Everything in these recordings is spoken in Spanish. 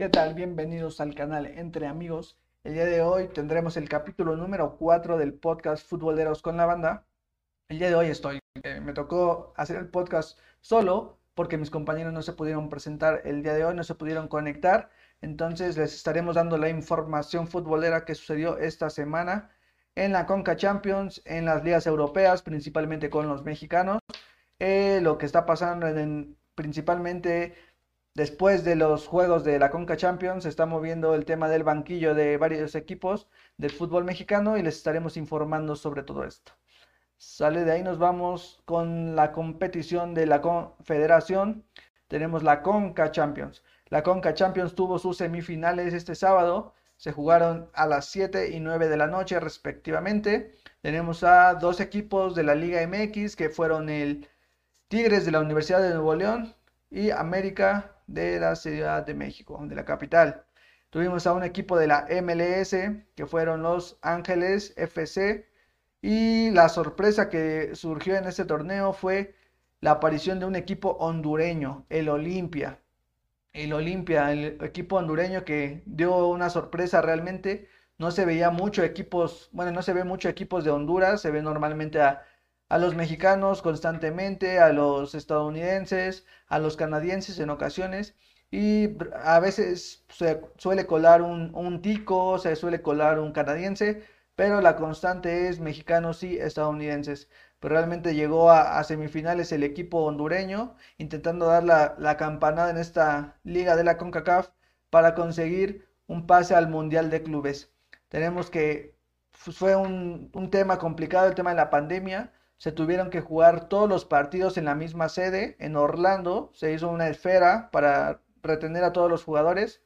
¿Qué tal? Bienvenidos al canal Entre Amigos. El día de hoy tendremos el capítulo número 4 del podcast Futboleros con la Banda. El día de hoy estoy, eh, me tocó hacer el podcast solo porque mis compañeros no se pudieron presentar el día de hoy, no se pudieron conectar. Entonces les estaremos dando la información futbolera que sucedió esta semana en la Conca Champions, en las ligas europeas, principalmente con los mexicanos. Eh, lo que está pasando en, principalmente después de los juegos de la Conca Champions, se está moviendo el tema del banquillo de varios equipos del fútbol mexicano y les estaremos informando sobre todo esto. Sale de ahí, nos vamos con la competición de la Confederación. Tenemos la Conca Champions. La Conca Champions tuvo sus semifinales este sábado. Se jugaron a las 7 y 9 de la noche respectivamente. Tenemos a dos equipos de la Liga MX que fueron el Tigres de la Universidad de Nuevo León y América de la Ciudad de México, de la capital. Tuvimos a un equipo de la MLS que fueron los Ángeles FC y la sorpresa que surgió en este torneo fue la aparición de un equipo hondureño, el Olimpia. El Olimpia, el equipo hondureño que dio una sorpresa realmente. No se veía mucho equipos, bueno, no se ve mucho equipos de Honduras, se ve normalmente a a los mexicanos constantemente, a los estadounidenses, a los canadienses en ocasiones. Y a veces se suele colar un, tico, se suele colar un canadiense, pero la constante es mexicanos y estadounidenses. Pero realmente llegó a, semifinales el equipo hondureño, intentando dar la, campanada en esta liga de la CONCACAF para conseguir un pase al Mundial de Clubes. Tenemos que fue un, un tema complicado el tema de la pandemia, se tuvieron que jugar todos los partidos en la misma sede, en Orlando. Se hizo una esfera para retener a todos los jugadores,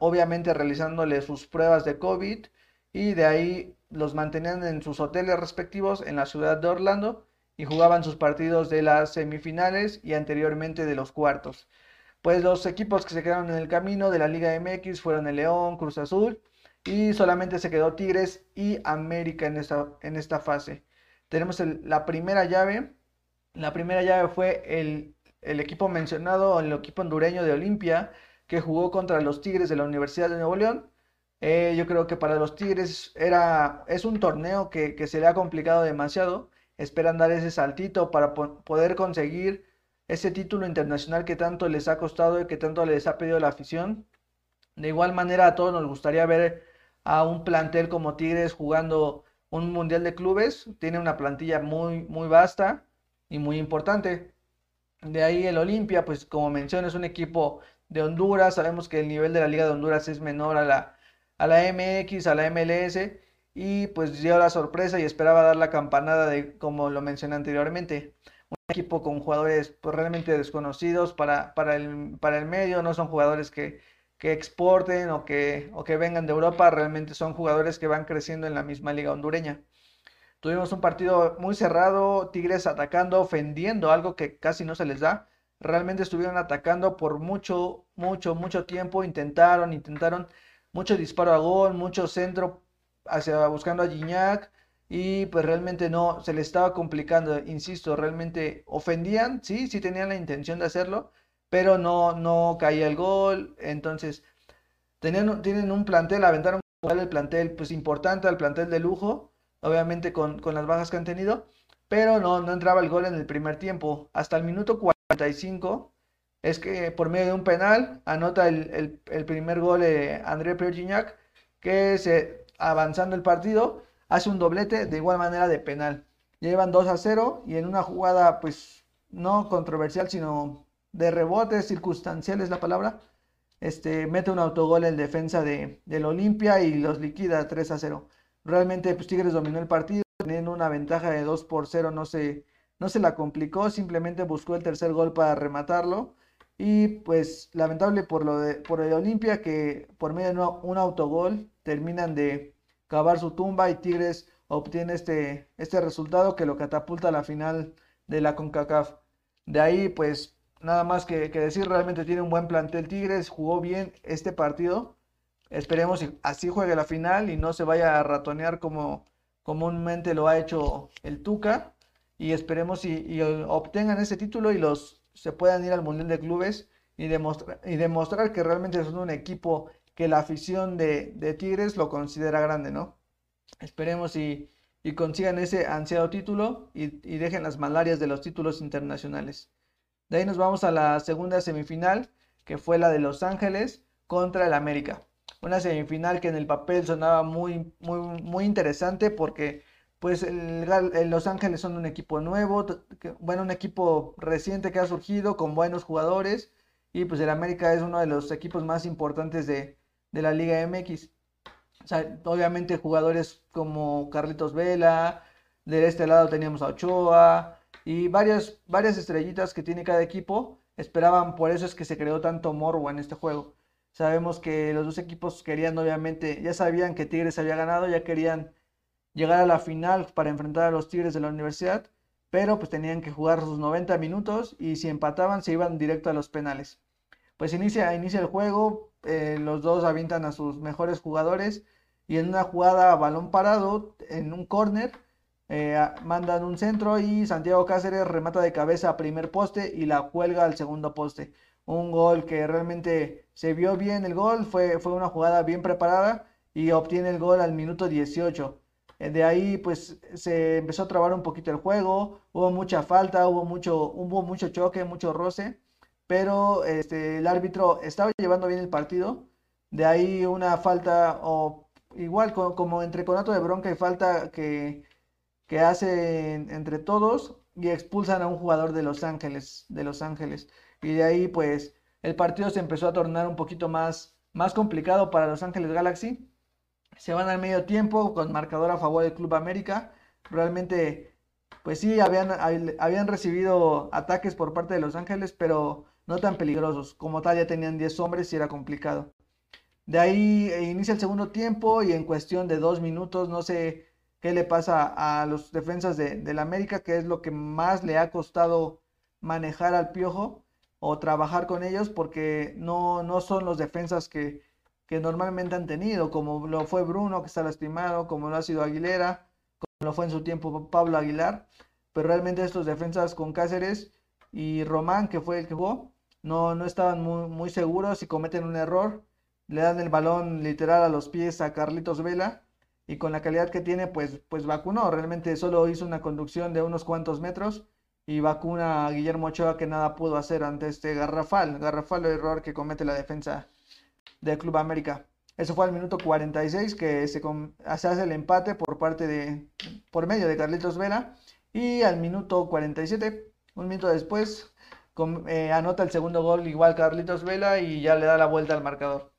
obviamente realizándole sus pruebas de COVID y de ahí los mantenían en sus hoteles respectivos en la ciudad de Orlando y jugaban sus partidos de las semifinales y anteriormente de los cuartos. Pues los equipos que se quedaron en el camino de la Liga MX fueron el León, Cruz Azul y solamente se quedó Tigres y América en esta, en esta fase. Tenemos la primera llave. La primera llave fue el, equipo mencionado, el equipo hondureño de Olimpia, que jugó contra los Tigres de la Universidad de Nuevo León. Eh, yo creo que para los Tigres era, es un torneo que, se le ha complicado demasiado. Esperan dar ese saltito para poder conseguir ese título internacional que tanto les ha costado y que tanto les ha pedido la afición. De igual manera a todos nos gustaría ver a un plantel como Tigres jugando un mundial de clubes, tiene una plantilla muy, muy vasta y muy importante. De ahí el Olimpia, pues como mencioné, es un equipo de Honduras. Sabemos que el nivel de la Liga de Honduras es menor a la, a la MX, a la MLS. Y pues dio la sorpresa y esperaba dar la campanada de, como lo mencioné anteriormente, un equipo con jugadores pues, realmente desconocidos para, para, el, para el medio. No son jugadores que, que exporten o que, o que vengan de Europa, realmente son jugadores que van creciendo en la misma liga hondureña. Tuvimos un partido muy cerrado, Tigres atacando, ofendiendo, algo que casi no se les da. Realmente estuvieron atacando por mucho, mucho, mucho tiempo. Intentaron, intentaron mucho disparo a gol, mucho centro hacia buscando a Gignac. Y pues realmente no, se les estaba complicando. Insisto, realmente ofendían, sí, sí tenían la intención de hacerlo, pero no, no caía el gol. Entonces, tenían, tienen un plantel, aventaron el plantel pues importante, al plantel de lujo, obviamente con, con, las bajas que han tenido, pero no, no entraba el gol en el primer tiempo. Hasta el minuto 45 es que por medio de un penal anota el, el, primer gol de André Pierre que se, avanzando el partido hace un doblete de igual manera de penal. Llevan 2 a 0 y en una jugada pues no controversial, sino de rebote, circunstancial es la palabra, este, mete un autogol en defensa de, del Olimpia y los liquida 3 a 0. Realmente pues, Tigres dominó el partido, teniendo una ventaja de 2 por 0, no se, no se la complicó, simplemente buscó el tercer gol para rematarlo. Y pues lamentable por, lo de, por el Olimpia que por medio de un autogol terminan de cavar su tumba y Tigres obtiene este, este resultado que lo catapulta a la final de la CONCACAF. De ahí pues nada más que, decir, realmente tiene un buen plantel Tigres, jugó bien este partido. Esperemos que así juegue la final y no se vaya a ratonear como comúnmente lo ha hecho el Tuca. Y esperemos y, obtengan ese título y los se puedan ir al Mundial de Clubes y, demostrar, y que realmente son un equipo que la afición de, Tigres lo considera grande, ¿no? Esperemos y, consigan ese ansiado título y, y dejen las malarias de los títulos internacionales. De ahí nos vamos a la segunda semifinal, que fue la de Los Ángeles contra el América. Una semifinal que en el papel sonaba muy, muy, muy interesante porque pues el, Los Ángeles son un equipo nuevo, bueno, un equipo reciente que ha surgido con buenos jugadores y pues el América es uno de los equipos más importantes de, la Liga MX. Obviamente jugadores como Carlitos Vela, de este lado teníamos a Ochoa y varias, varias estrellitas que tiene cada equipo. Esperaban, por eso es que se creó tanto morbo en este juego. Sabemos que los dos equipos querían, obviamente, ya sabían que Tigres había ganado, ya querían llegar a la final para enfrentar a los Tigres de la universidad, pero pues tenían que jugar sus 90 minutos y si empataban se iban directo a los penales. Pues inicia, inicia el juego, eh, los dos avientan a sus mejores jugadores y en una jugada a balón parado, en un córner, eh, mandan un centro y Santiago Cáceres remata de cabeza a primer poste y la cuelga al segundo poste. Un gol que realmente se vio bien el gol, fue, fue una jugada bien preparada y obtiene el gol al minuto 18. Eh, de ahí pues se empezó a trabar un poquito el juego, hubo mucha falta, hubo mucho, hubo mucho choque, mucho roce, pero este, el árbitro estaba llevando bien el partido. De ahí una falta, o igual como, entre conato de bronca y falta que, que hacen entre todos y expulsan a un jugador de Los Ángeles, de Los Ángeles. Y de ahí pues el partido se empezó a tornar un poquito más, más complicado para Los Ángeles Galaxy se van al medio tiempo con marcador a favor del Club América. Realmente, pues sí, habían, habían recibido ataques por parte de Los Ángeles, pero no tan peligrosos. Como tal, ya tenían 10 hombres y era complicado. De ahí eh, inicia el segundo tiempo y en cuestión de dos minutos, no sé qué le pasa a los defensas de, del América, que es lo que más le ha costado manejar al Piojo o trabajar con ellos, porque no, no son los defensas que, que normalmente han tenido, como lo fue Bruno, que está lastimado, como lo ha sido Aguilera, como lo fue en su tiempo Pablo Aguilar, pero realmente estos defensas con Cáceres y Román, que fue el que jugó, no, no estaban muy, muy seguros y cometen un error, le dan el balón literal a los pies a Carlitos Vela y con la calidad que tiene, pues, pues vacunó, realmente solo hizo una conducción de unos cuantos metros y vacuna a Guillermo Ochoa que nada pudo hacer ante este garrafal, garrafal error que comete la defensa del Club América. Eso fue al minuto 46 que se, hace el empate por parte de, por medio de Carlitos Vela. Y al minuto 47, un minuto después, eh, anota el segundo gol igual Carlitos Vela y ya le da la vuelta al marcador.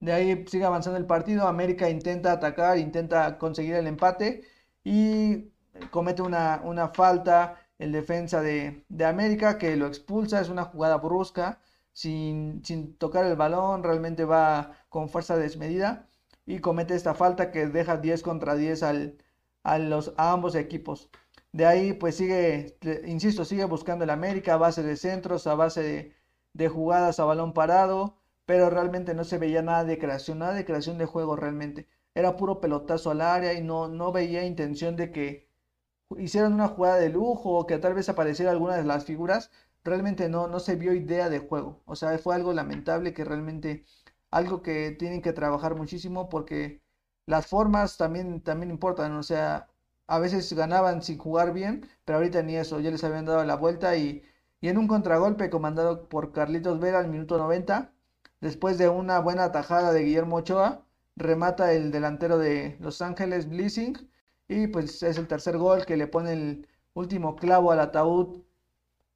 De ahí sigue avanzando el partido. América intenta atacar, intenta conseguir el empate y comete una, una falta el defensa de, de América que lo expulsa. Es una jugada brusca sin, tocar el balón, realmente va con fuerza desmedida y comete esta falta que deja 10 contra 10 al, a, los, ambos equipos. De ahí pues sigue, insisto, sigue buscando el América a base de centros, a base de, jugadas a balón parado, pero realmente no se veía nada de creación, nada de creación de juego realmente. Era puro pelotazo al área y no, no veía intención de que hicieran una jugada de lujo o que tal vez apareciera alguna de las figuras, realmente no, no se vio idea de juego. O sea, fue algo lamentable que realmente algo que tienen que trabajar muchísimo porque las formas también, también importan. O sea, a veces ganaban sin jugar bien, pero ahorita ni eso, ya les habían dado la vuelta y, y en un contragolpe comandado por Carlitos Vera al minuto 90, después de una buena tajada de Guillermo Ochoa, remata el delantero de Los Ángeles Blissing y pues es el tercer gol que le pone el último clavo al ataúd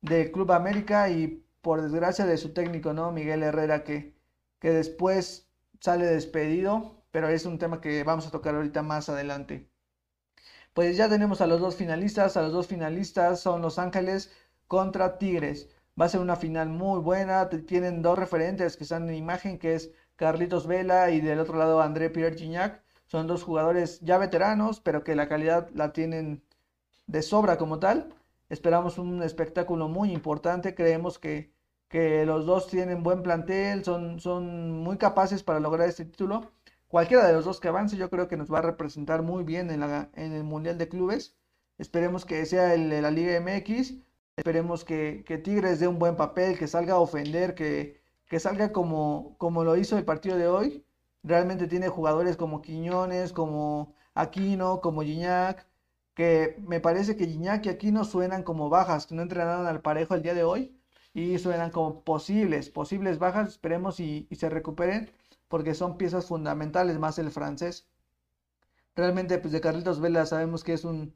del Club América y por desgracia de su técnico, ¿no? Miguel Herrera, que, que después sale despedido, pero es un tema que vamos a tocar ahorita más adelante. Pues ya tenemos a los dos finalistas, a los dos finalistas son Los Ángeles contra Tigres. Va a ser una final muy buena, tienen dos referentes que están en imagen, que es Carlitos Vela y del otro lado André Pierre Gignac. Son dos jugadores ya veteranos, pero que la calidad la tienen de sobra como tal. Esperamos un espectáculo muy importante. Creemos que, que los dos tienen buen plantel, son, son muy capaces para lograr este título. Cualquiera de los dos que avance, yo creo que nos va a representar muy bien en, la, en el Mundial de Clubes. Esperemos que sea el de la Liga MX, Esperemos que, que Tigres dé un buen papel, que salga a ofender, que, que salga como, como lo hizo el partido de hoy. Realmente tiene jugadores como Quiñones, como Aquino, como Gignac, que me parece que Gignac y Aquino suenan como bajas, que no entrenaron al parejo el día de hoy y suenan como posibles, posibles bajas. Esperemos y, y se recuperen porque son piezas fundamentales más el francés. Realmente, pues de Carlitos Vela sabemos que es un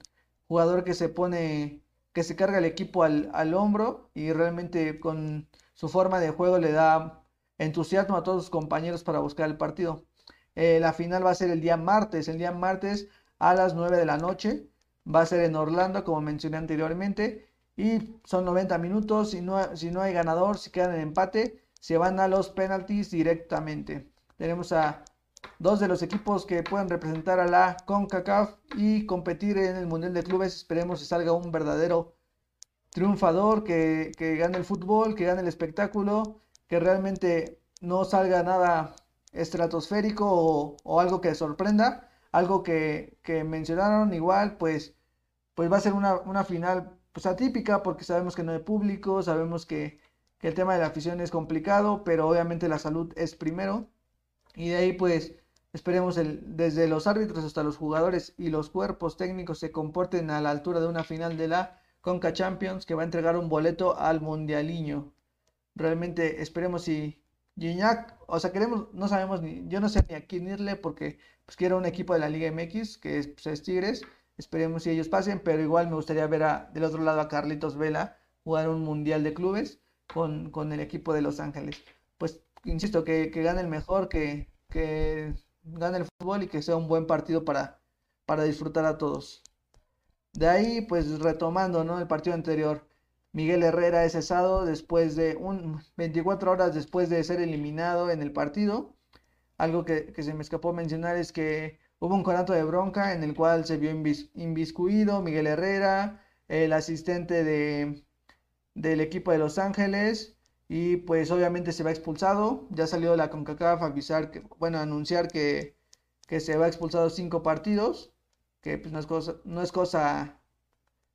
jugador que se pone, que se carga el equipo al, al hombro y realmente con su forma de juego le da entusiasmo a todos sus compañeros para buscar el partido. Eh, la final va a ser el día martes, el día martes a las 9 de la noche. Va a ser en Orlando, como mencioné anteriormente. Y son 90 minutos. Si no, si no hay ganador, si quedan en empate, se van a los penalties directamente. Tenemos a dos de los equipos que pueden representar a la CONCACAF y competir en el Mundial de Clubes. Esperemos que salga un verdadero triunfador, que, gane el fútbol, que gane el espectáculo, que realmente no salga nada estratosférico o, algo que sorprenda, algo que, mencionaron igual, pues, pues va a ser una, final pues atípica porque sabemos que no hay público, sabemos que, que el tema de la afición es complicado, pero obviamente la salud es primero. Y de ahí pues esperemos el, desde los árbitros hasta los jugadores y los cuerpos técnicos se comporten a la altura de una final de la Conca Champions que va a entregar un boleto al Mundialiño. Realmente esperemos si Gignac, o sea, queremos, no sabemos ni, yo no sé ni a quién irle porque pues quiero un equipo de la Liga MX que es, pues, Tigres. Esperemos si ellos pasen, pero igual me gustaría ver a, del otro lado a Carlitos Vela jugar un Mundial de Clubes con, con el equipo de Los Ángeles. Insisto, que, gane el mejor, que, que gane el fútbol y que sea un buen partido para, para disfrutar a todos. De ahí, pues retomando ¿no? el partido anterior, Miguel Herrera es cesado después de un 24 horas después de ser eliminado en el partido. Algo que, se me escapó mencionar es que hubo un conato de bronca en el cual se vio inviscuido Miguel Herrera, el asistente de, del equipo de Los Ángeles, y pues obviamente se va expulsado. Ya salió la CONCACAF a avisar que, bueno, anunciar que, que se va expulsado cinco partidos que pues no es cosa, no es cosa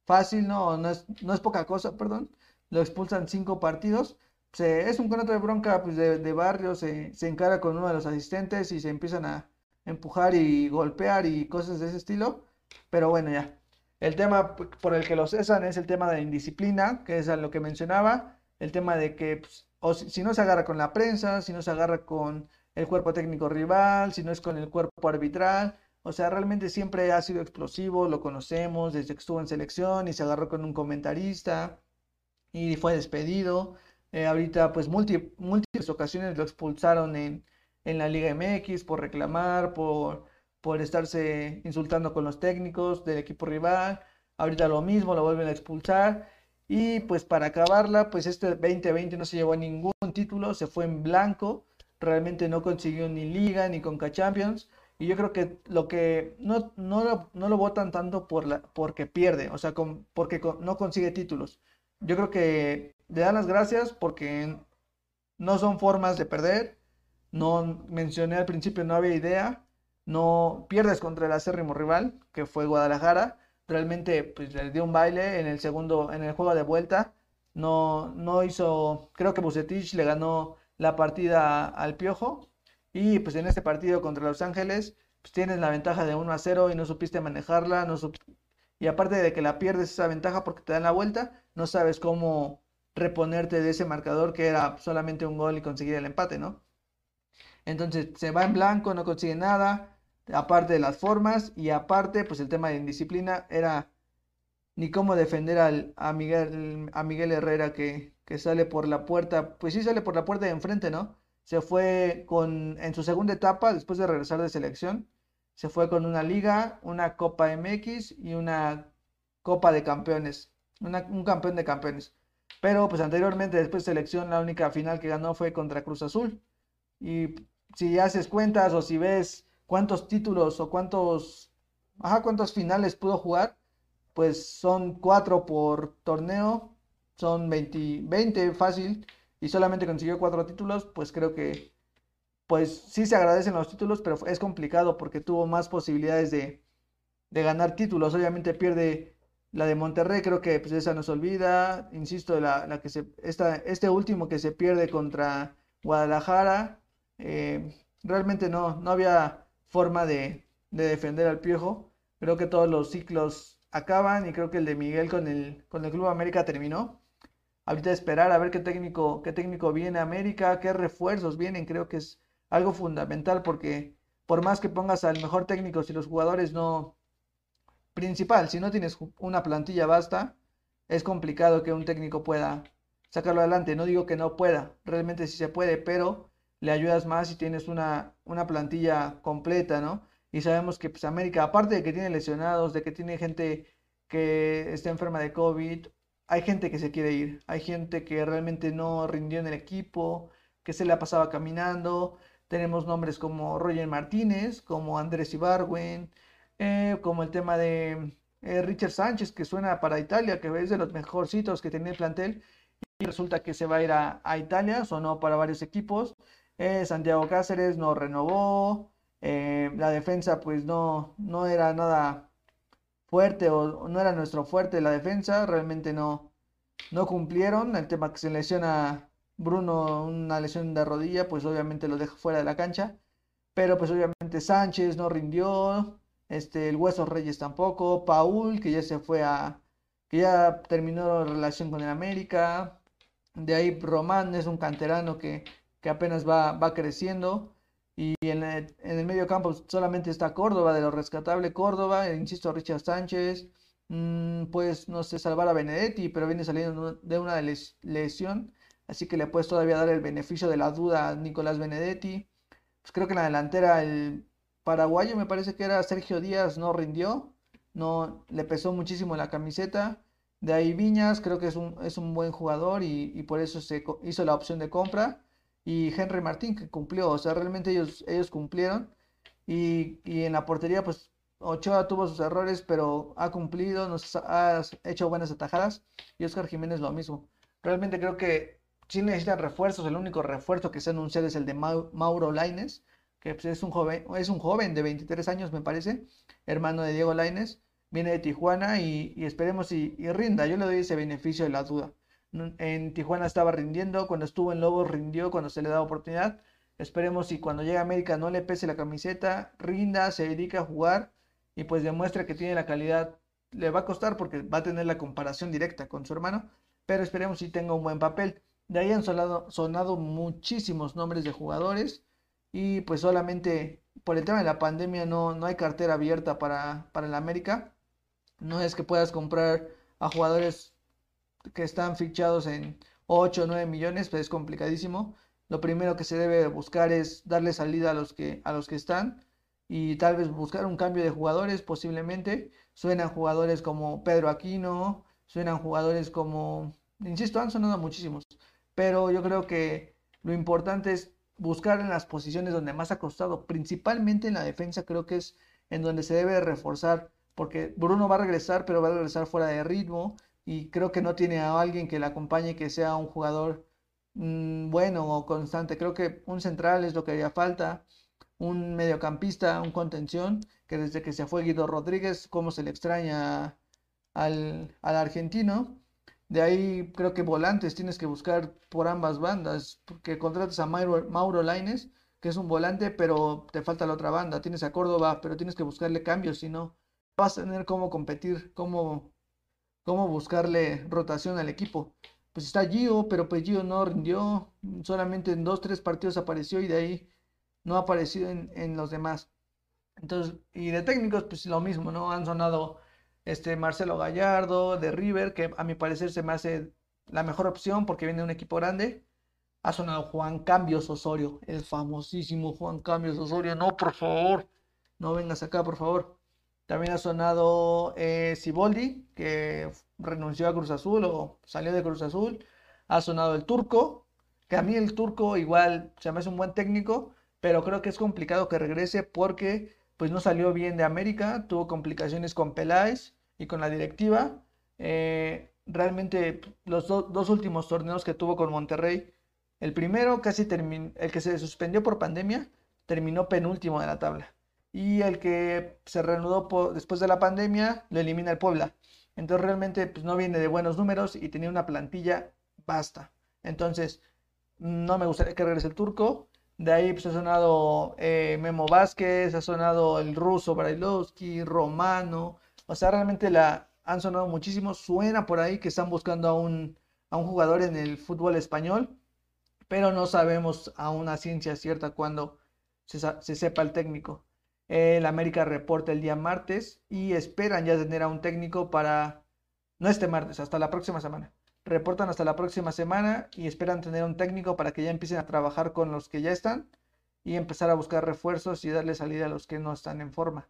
fácil, ¿no? No es, no es poca cosa, perdón. Lo expulsan cinco partidos. Se, es un contrato de bronca pues, de, barrio, se, se, encara con uno de los asistentes y se empiezan a empujar y golpear y cosas de ese estilo. Pero bueno, ya. El tema por el que lo cesan es el tema de indisciplina, que es a lo que mencionaba. El tema de que pues, o si, no se agarra con la prensa, si no se agarra con el cuerpo técnico rival, si no es con el cuerpo arbitral, o sea, realmente siempre ha sido explosivo, lo conocemos desde que estuvo en selección y se agarró con un comentarista y fue despedido. Eh, ahorita, pues, múltiples ocasiones lo expulsaron en, en, la Liga MX por reclamar, por, por estarse insultando con los técnicos del equipo rival. Ahorita lo mismo, lo vuelven a expulsar. Y pues para acabarla, pues este 2020 no se llevó ningún título, se fue en blanco. Realmente no consiguió ni Liga ni Conca Champions. Y yo creo que lo que no, no, lo, no lo votan tanto por la, porque pierde, o sea, porque no consigue títulos. Yo creo que le dan las gracias porque no son formas de perder. No mencioné al principio, no había idea. No pierdes contra el acérrimo rival, que fue Guadalajara. Realmente pues, le dio un baile en el segundo, en el juego de vuelta. No, no hizo, creo que Bucetich le ganó la partida al Piojo y pues en este partido contra Los Ángeles, pues tienes la ventaja de 1 a 0 y no supiste manejarla. No Y aparte de que la pierdes esa ventaja porque te dan la vuelta, no sabes cómo reponerte de ese marcador que era solamente un gol y conseguir el empate, ¿no? Entonces se va en blanco, no consigue nada, aparte de las formas y aparte, pues el tema de indisciplina era ni cómo defender al, a, Miguel, a Miguel Herrera que, que sale por la puerta, pues sí sale por la puerta de enfrente, ¿no? se fue con, en su segunda etapa, después de regresar de selección, se fue con una liga, una Copa MX y una Copa de Campeones, un campeón de campeones. Pero pues anteriormente, después de selección, la única final que ganó fue contra Cruz Azul. Y si haces cuentas o si ves cuántos títulos o cuántos, ajá, cuántos finales pudo jugar, pues son cuatro por torneo, son 20, 20 fácil y solamente consiguió cuatro títulos, pues creo que, pues sí se agradecen los títulos, pero es complicado porque tuvo más posibilidades de, ganar títulos. Obviamente pierde La de Monterrey creo que pues esa nos olvida. Insisto, la, la que se, esta, este último que se pierde contra Guadalajara. Eh, realmente no, no había forma de, de, defender al Piojo. Creo que todos los ciclos acaban y creo que el de Miguel con el, con el Club América terminó. Ahorita esperar a ver qué técnico, qué técnico viene a América, qué refuerzos vienen. Creo que es algo fundamental porque por más que pongas al mejor técnico, si los jugadores no, principal, si no tienes una plantilla basta, es complicado que un técnico pueda sacarlo adelante. No digo que no pueda, realmente sí se puede, pero le ayudas más si tienes una, una plantilla completa, ¿no? Y sabemos que pues América, aparte de que tiene lesionados, de que tiene gente que está enferma de COVID, hay gente que se quiere ir, hay gente que realmente no rindió en el equipo, que se le ha pasado caminando. Tenemos nombres como Roger Martínez, como Andrés Ibarwen, eh, como el tema de eh, Richard Sánchez, que suena para Italia, que es de los mejorcitos que tenía el plantel, y resulta que se va a ir a, Italia, sonó para varios equipos. Eh, Santiago Cáceres no renovó, la defensa pues no, no era nada fuerte o no era nuestro fuerte la defensa, realmente no, no cumplieron. El tema que se lesiona Bruno, una lesión de rodilla, pues obviamente lo deja fuera de la cancha. Pero pues obviamente Sánchez no rindió, este, el Hueso Reyes tampoco, Paul, que ya se fue a, que ya terminó la relación con el América, de ahí Román es un canterano que, que apenas va, va creciendo, y en el, en el medio campo solamente está Córdoba, de lo rescatable Córdoba, insisto, Richard Sánchez, mm, pues no sé, salvar a Benedetti, pero viene saliendo de una lesión, así que le puedes todavía dar el beneficio de la duda a Nicolás Benedetti. Pues creo que en la delantera el paraguayo, me parece que era Sergio Díaz, no rindió, no le pesó muchísimo la camiseta. De ahí Viñas, creo que es un, es un buen jugador y, por eso se hizo la opción de compra. Y Henry Martín, que cumplió, o sea, realmente ellos, ellos cumplieron. Y, en la portería, pues Ochoa tuvo sus errores, pero ha cumplido, nos ha hecho buenas atajadas. Y Oscar Jiménez lo mismo. Realmente creo que si necesitan refuerzos. El único refuerzo que se ha anunciado es el de Mauro Laines que pues, es, un joven, es un joven de 23 años, me parece, hermano de Diego Laines, viene de Tijuana y, esperemos y, rinda. Yo le doy ese beneficio de la duda. En Tijuana estaba rindiendo, cuando estuvo en Lobos rindió cuando se le da oportunidad. Esperemos y cuando llegue a América no le pese la camiseta, rinda, se dedica a jugar y pues demuestra que tiene la calidad. Le va a costar porque va a tener la comparación directa con su hermano, pero esperemos si tenga un buen papel. De ahí han sonado, sonado muchísimos nombres de jugadores y pues solamente por el tema de la pandemia no, no hay cartera abierta para, para América. No es que puedas comprar a jugadores que están fichados en 8 o 9 millones, pues es complicadísimo. Lo primero que se debe buscar es darle salida a los que, a los que están y tal vez buscar un cambio de jugadores posiblemente. Suenan jugadores como Pedro Aquino, suenan jugadores como, insisto, han sonado muchísimos, pero yo creo que lo importante es buscar en las posiciones donde más ha costado, principalmente en la defensa, creo que es en donde se debe reforzar, porque Bruno va a regresar, pero va a regresar fuera de ritmo y creo que no tiene a alguien que le acompañe que sea un jugador mm, bueno o constante. Creo que un central es lo que haría falta, un mediocampista, un contención, que desde que se fue Guido Rodríguez, cómo se le extraña al, al argentino. De ahí creo que volantes tienes que buscar por ambas bandas, porque contratas a Mauro, Mauro Laines, que es un volante, pero te falta la otra banda. Tienes a Córdoba, pero tienes que buscarle cambios, si no, vas a tener cómo competir, cómo, cómo buscarle rotación al equipo. Pues está Gio, pero pues Gio no rindió, solamente en dos, tres partidos apareció y de ahí no ha aparecido en, en los demás. Entonces, y de técnicos, pues lo mismo, ¿no? Han sonado este Marcelo Gallardo de River, que a mi parecer se me hace la mejor opción porque viene de un equipo grande. Ha sonado Juan Cambios Osorio, el famosísimo Juan Cambios Osorio. No, por favor, no vengas acá, por favor. También ha sonado eh, Siboldi, que renunció a Cruz Azul o salió de Cruz Azul. Ha sonado el Turco, que a mí el Turco igual se me hace un buen técnico, pero creo que es complicado que regrese porque pues no salió bien de América, tuvo complicaciones con Peláez y con la directiva. Eh, realmente los dos últimos torneos que tuvo con Monterrey, el primero casi terminó, el que se suspendió por pandemia, terminó penúltimo de la tabla. Y el que se reanudó después de la pandemia, lo elimina el Puebla. Entonces realmente pues, no viene de buenos números y tenía una plantilla basta. Entonces no me gustaría que regrese el turco. De ahí pues, ha sonado eh, Memo Vázquez, ha sonado el ruso Brailovsky, Romano. O sea, realmente la, han sonado muchísimo. Suena por ahí que están buscando a un, a un jugador en el fútbol español, pero no sabemos a una ciencia cierta cuándo se, se sepa el técnico. El América reporta el día martes y esperan ya tener a un técnico para, no este martes, hasta la próxima semana. Reportan hasta la próxima semana y esperan tener un técnico para que ya empiecen a trabajar con los que ya están y empezar a buscar refuerzos y darle salida a los que no están en forma.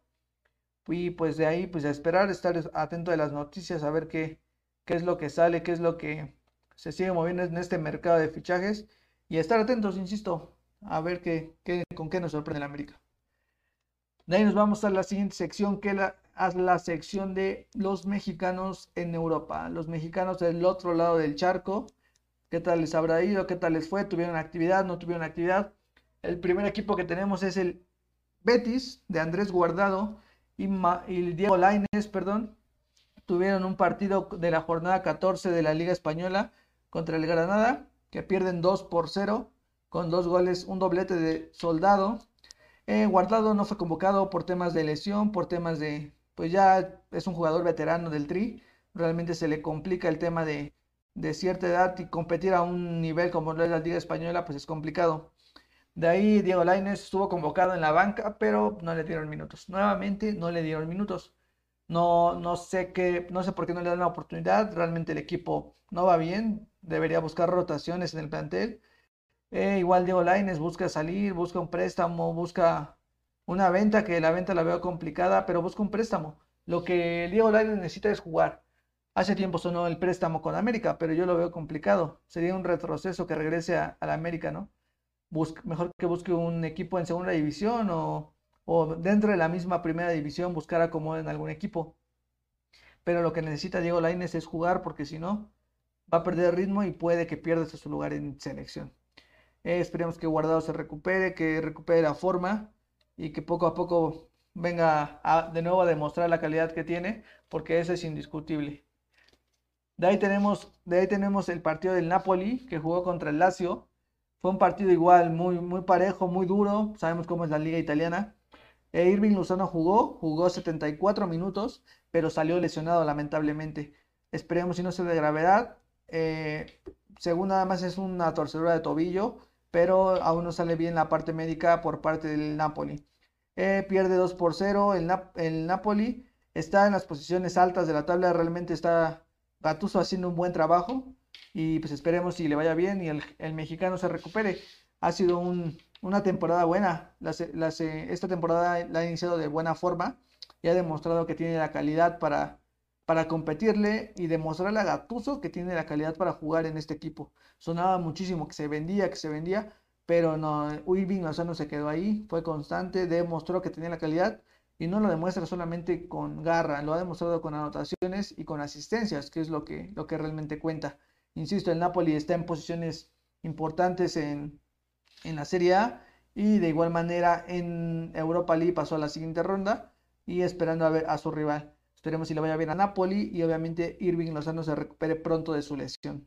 Y pues de ahí, pues a esperar, estar atento de las noticias, a ver qué, qué es lo que sale, qué es lo que se sigue moviendo en este mercado de fichajes y estar atentos, insisto, a ver qué, qué con qué nos sorprende el América. De ahí nos vamos a la siguiente sección, que es la, sección de los mexicanos en Europa. Los mexicanos del otro lado del charco. ¿Qué tal les habrá ido? ¿Qué tal les fue? ¿Tuvieron actividad? ¿No tuvieron actividad? El primer equipo que tenemos es el Betis de Andrés Guardado y, y Diego Lainez, perdón. Tuvieron un partido de la jornada 14 de la Liga Española contra el Granada, que pierden 2 por 0 con dos goles, un doblete de Soldado eh, Guardado no fue convocado por temas de lesión, por temas de, pues ya es un jugador veterano del Tri, realmente se le complica el tema de, de cierta edad y competir a un nivel como lo es la Liga Española, pues es complicado. De ahí Diego Lainez estuvo convocado en la banca, pero no le dieron minutos. Nuevamente no le dieron minutos. No, no sé qué, no sé por qué no le dan la oportunidad. Realmente el equipo no va bien. Debería buscar rotaciones en el plantel. Eh, igual Diego Laines busca salir, busca un préstamo, busca una venta, que la venta la veo complicada, pero busca un préstamo. Lo que Diego Laines necesita es jugar. Hace tiempo sonó el préstamo con América, pero yo lo veo complicado. Sería un retroceso que regrese a, la América, ¿no? mejor que busque un equipo en segunda división o, o dentro de la misma primera división buscar acomodo en algún equipo. Pero lo que necesita Diego Laines es jugar porque si no, va a perder ritmo y puede que pierda su lugar en selección. Eh, esperemos que Guardado se recupere, que recupere la forma y que poco a poco venga de nuevo a demostrar la calidad que tiene, porque eso es indiscutible. De ahí tenemos, de ahí tenemos el partido del Napoli que jugó contra el Lazio. Fue un partido igual, muy, muy parejo, muy duro. Sabemos cómo es la liga italiana. E Irving Lozano jugó, jugó 74 minutos, pero salió lesionado lamentablemente. Esperemos si no sea de gravedad. Eh, según nada más es una torcedura de tobillo pero aún no sale bien la parte médica por parte del Napoli. Eh, pierde 2 por 0, el, el, Napoli está en las posiciones altas de la tabla, realmente está Gattuso haciendo un buen trabajo y pues esperemos si le vaya bien y el, mexicano se recupere. Ha sido una temporada buena, esta temporada la ha iniciado de buena forma y ha demostrado que tiene la calidad para para competirle y demostrarle a Gatuso que tiene la calidad para jugar en este equipo. Sonaba muchísimo que se vendía, que se vendía, pero no, Irving no se quedó ahí, fue constante, demostró que tenía la calidad y no lo demuestra solamente con garra, lo ha demostrado con anotaciones y con asistencias, que es lo que, lo que realmente cuenta. Insisto, el Napoli está en posiciones importantes en, en la Serie A y de igual manera en Europa League pasó a la siguiente ronda y esperando a ver a su rival. Esperemos si le vaya bien a Napoli y obviamente Irving Lozano se recupere pronto de su lesión.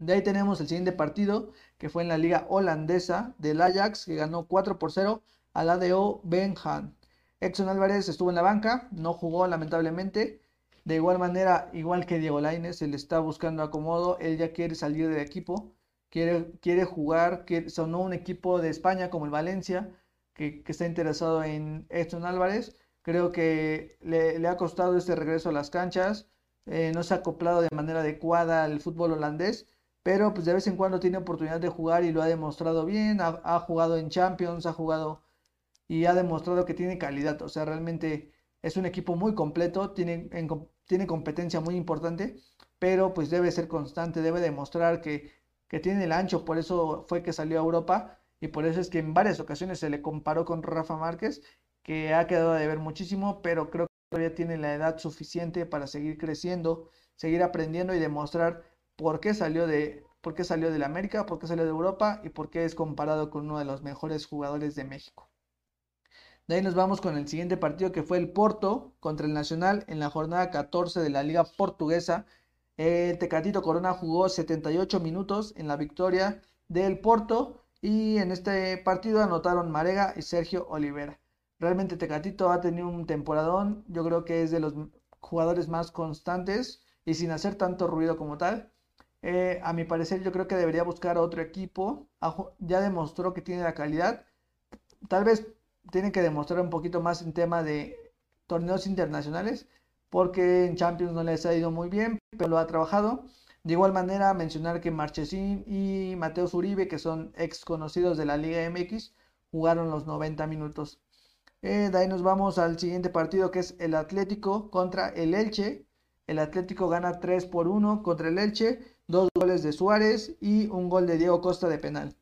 De ahí tenemos el siguiente partido que fue en la liga holandesa del Ajax que ganó 4 por 0 al ADO Benhan. Exxon Álvarez estuvo en la banca, no jugó lamentablemente. De igual manera, igual que Diego Lainez, él está buscando acomodo, él ya quiere salir del equipo, quiere, quiere jugar, que sonó un equipo de España como el Valencia, que, que está interesado en Exxon Álvarez Creo que le, ha costado este regreso a las canchas, eh, no se ha acoplado de manera adecuada al fútbol holandés, pero pues de vez en cuando tiene oportunidad de jugar y lo ha demostrado bien, ha, jugado en Champions, ha jugado y ha demostrado que tiene calidad, o sea, realmente es un equipo muy completo, tiene, tiene competencia muy importante, pero pues debe ser constante, debe demostrar que, que tiene el ancho, por eso fue que salió a Europa y por eso es que en varias ocasiones se le comparó con Rafa Márquez que ha quedado de ver muchísimo, pero creo que todavía tiene la edad suficiente para seguir creciendo, seguir aprendiendo y demostrar por qué salió de por qué salió de la América, por qué salió de Europa y por qué es comparado con uno de los mejores jugadores de México. De ahí nos vamos con el siguiente partido que fue el Porto contra el Nacional en la jornada 14 de la Liga Portuguesa. El Tecatito Corona jugó 78 minutos en la victoria del Porto y en este partido anotaron Marega y Sergio Olivera. Realmente Tecatito ha tenido un temporadón, yo creo que es de los jugadores más constantes y sin hacer tanto ruido como tal. Eh, a mi parecer yo creo que debería buscar otro equipo. Ya demostró que tiene la calidad. Tal vez tiene que demostrar un poquito más en tema de torneos internacionales porque en Champions no les ha ido muy bien, pero lo ha trabajado. De igual manera, mencionar que Marchesín y Mateo Zuribe, que son ex conocidos de la Liga MX, jugaron los 90 minutos. Eh, de ahí nos vamos al siguiente partido que es el Atlético contra el Elche. El Atlético gana 3 por 1 contra el Elche, dos goles de Suárez y un gol de Diego Costa de penal.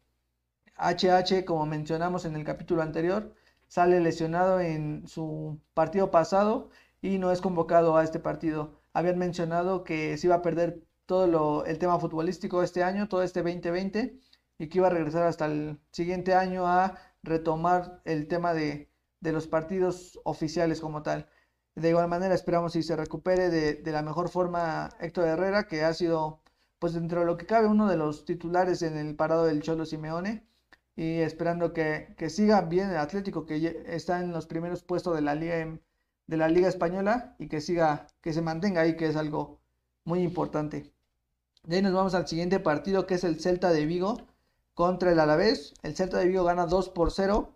HH, como mencionamos en el capítulo anterior, sale lesionado en su partido pasado y no es convocado a este partido. Habían mencionado que se iba a perder todo el tema futbolístico este año, todo este 2020, y que iba a regresar hasta el siguiente año a retomar el tema de, los partidos oficiales como tal. De igual manera, esperamos si se recupere de, la mejor forma Héctor Herrera, que ha sido, pues dentro de lo que cabe, uno de los titulares en el parado del Cholo Simeone. Y esperando que, siga bien el Atlético, que está en los primeros puestos de la Liga, de la Liga Española y que siga, que se mantenga ahí, que es algo muy importante. De ahí nos vamos al siguiente partido que es el Celta de Vigo contra el Alavés. El Celta de Vigo gana 2 por 0.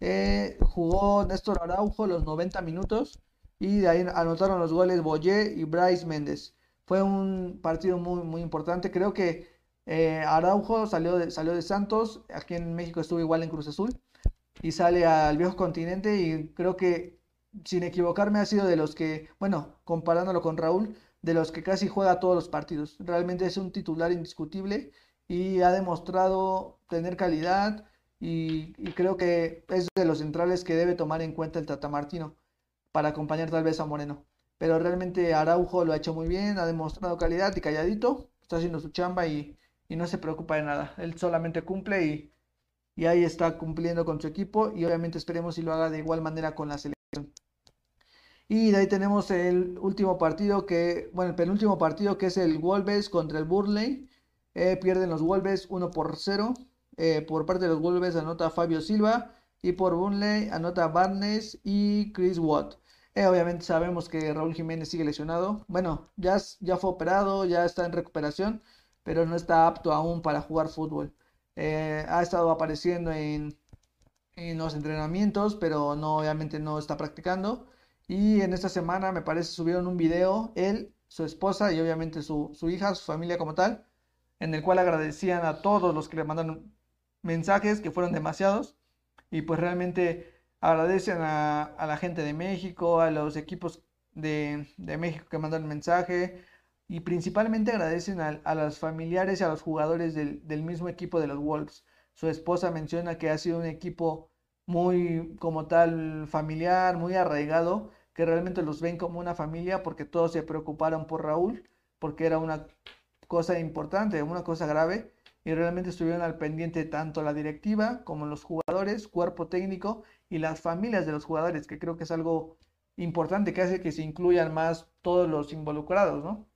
Eh, jugó Néstor Araujo los 90 minutos y de ahí anotaron los goles Boyé y Bryce Méndez. Fue un partido muy, muy importante. Creo que eh, Araujo salió de, salió de Santos. Aquí en México estuvo igual en Cruz Azul. Y sale al viejo continente y creo que, sin equivocarme, ha sido de los que, bueno, comparándolo con Raúl, de los que casi juega todos los partidos. Realmente es un titular indiscutible y ha demostrado tener calidad y, creo que es de los centrales que debe tomar en cuenta el Tata Martino para acompañar tal vez a Moreno. Pero realmente Araujo lo ha hecho muy bien, ha demostrado calidad y calladito, está haciendo su chamba y, no se preocupa de nada. Él solamente cumple y, y ahí está cumpliendo con su equipo y obviamente esperemos si lo haga de igual manera con la selección. Y de ahí tenemos el último partido que, bueno, el penúltimo partido que es el Wolves contra el Burnley. Eh, pierden los Wolves 1 por 0. Eh, por parte de los Wolves anota Fabio Silva y por Burnley anota Barnes y Chris Watt. Eh, obviamente sabemos que Raúl Jiménez sigue lesionado. Bueno, ya, ya fue operado, ya está en recuperación, pero no está apto aún para jugar fútbol. ha estado apareciendo en, en los entrenamientos, pero no, obviamente no está practicando. Y en esta semana me parece subieron un video, él, su esposa y obviamente su, hija, su familia como tal, en el cual agradecían a todos los que le mandaron mensajes, que fueron demasiados, y pues realmente agradecen a, la gente de México, a los equipos de, México que mandan mensaje, y principalmente agradecen a, a los familiares y a los jugadores del, del mismo equipo de los Wolves. Su esposa menciona que ha sido un equipo muy como tal familiar, muy arraigado que realmente los ven como una familia porque todos se preocuparon por Raúl, porque era una cosa importante, una cosa grave, y realmente estuvieron al pendiente tanto la directiva como los jugadores, cuerpo técnico y las familias de los jugadores, que creo que es algo importante que hace que se incluyan más todos los involucrados, ¿no?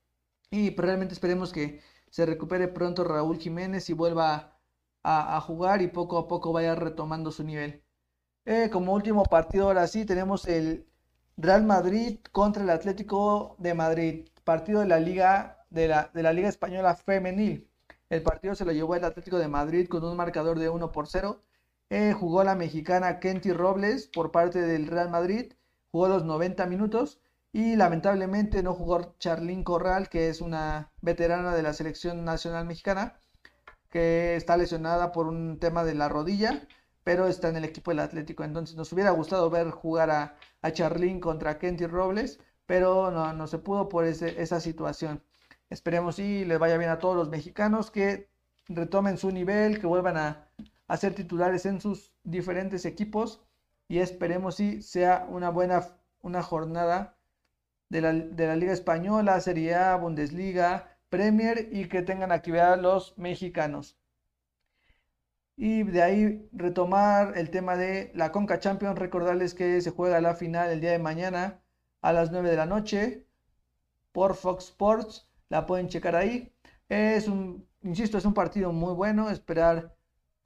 Y pues, realmente esperemos que se recupere pronto Raúl Jiménez y vuelva a, jugar y poco a poco vaya retomando su nivel. Eh, como último partido, ahora sí, tenemos el Real Madrid contra el Atlético de Madrid, partido de la Liga, de la, de la Liga Española Femenil. El partido se lo llevó el Atlético de Madrid con un marcador de 1 por 0. Eh, jugó la mexicana Kenty Robles por parte del Real Madrid, jugó los 90 minutos y lamentablemente no jugó Charlín Corral, que es una veterana de la selección nacional mexicana, que está lesionada por un tema de la rodilla pero está en el equipo del Atlético. Entonces nos hubiera gustado ver jugar a, a Charlín contra Kenty Robles, pero no, no se pudo por esa situación. Esperemos y les vaya bien a todos los mexicanos que retomen su nivel, que vuelvan a, a ser titulares en sus diferentes equipos y esperemos si sea una buena una jornada de la, de la Liga Española, Serie A, Bundesliga, Premier y que tengan actividad los mexicanos. Y de ahí retomar el tema de la Conca Champions, recordarles que se juega la final el día de mañana a las 9 de la noche por Fox Sports, la pueden checar ahí. Es un, insisto, es un partido muy bueno, esperar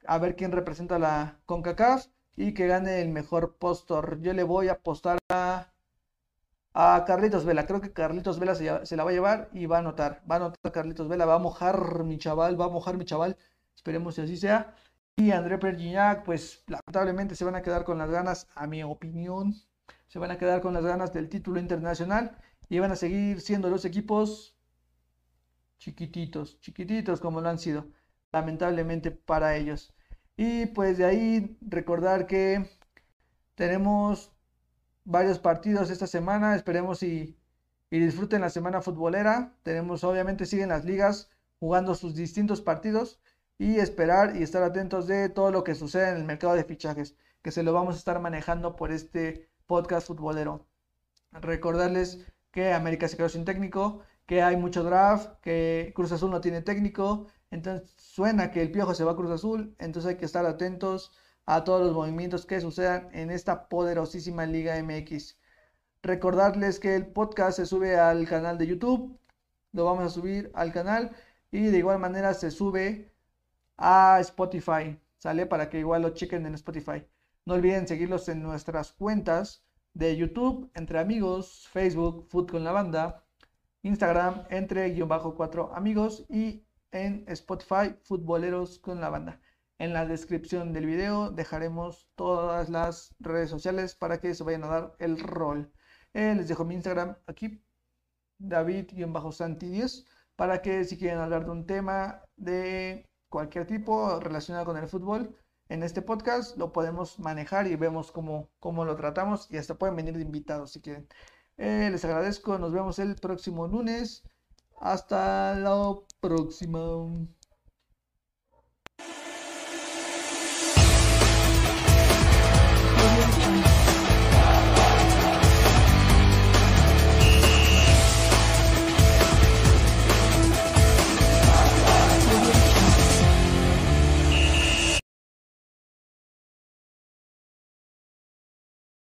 a ver quién representa la CONCACAF y que gane el mejor postor. Yo le voy a apostar a, a Carlitos Vela. Creo que Carlitos Vela se, la va a llevar y va a anotar. Va a anotar Carlitos Vela, va a mojar mi chaval, va a mojar mi chaval. Esperemos que así sea. Y André Pergignac, pues lamentablemente se van a quedar con las ganas, a mi opinión, se van a quedar con las ganas del título internacional y van a seguir siendo los equipos chiquititos, chiquititos como lo han sido, lamentablemente para ellos. Y pues de ahí recordar que tenemos varios partidos esta semana, esperemos y, y disfruten la semana futbolera. Tenemos, obviamente, siguen las ligas jugando sus distintos partidos y esperar y estar atentos de todo lo que sucede en el mercado de fichajes, que se lo vamos a estar manejando por este podcast futbolero. Recordarles que América se quedó sin técnico, que hay mucho draft, que Cruz Azul no tiene técnico, entonces suena que el Piojo se va a Cruz Azul, entonces hay que estar atentos a todos los movimientos que sucedan en esta poderosísima Liga MX. Recordarles que el podcast se sube al canal de YouTube, lo vamos a subir al canal y de igual manera se sube a Spotify, ¿sale? Para que igual lo chequen en Spotify. No olviden seguirlos en nuestras cuentas de YouTube, Entre Amigos, Facebook, Food con la Banda, Instagram, entre guion bajo cuatro amigos y en Spotify, Futboleros con la Banda. En la descripción del video dejaremos todas las redes sociales para que se vayan a dar el rol. Eh, les dejo mi Instagram aquí, David-Santi10, para que si quieren hablar de un tema de cualquier tipo relacionado con el fútbol, en este podcast lo podemos manejar y vemos cómo, cómo lo tratamos y hasta pueden venir de invitados si quieren. Eh, les agradezco, nos vemos el próximo lunes. Hasta la próxima.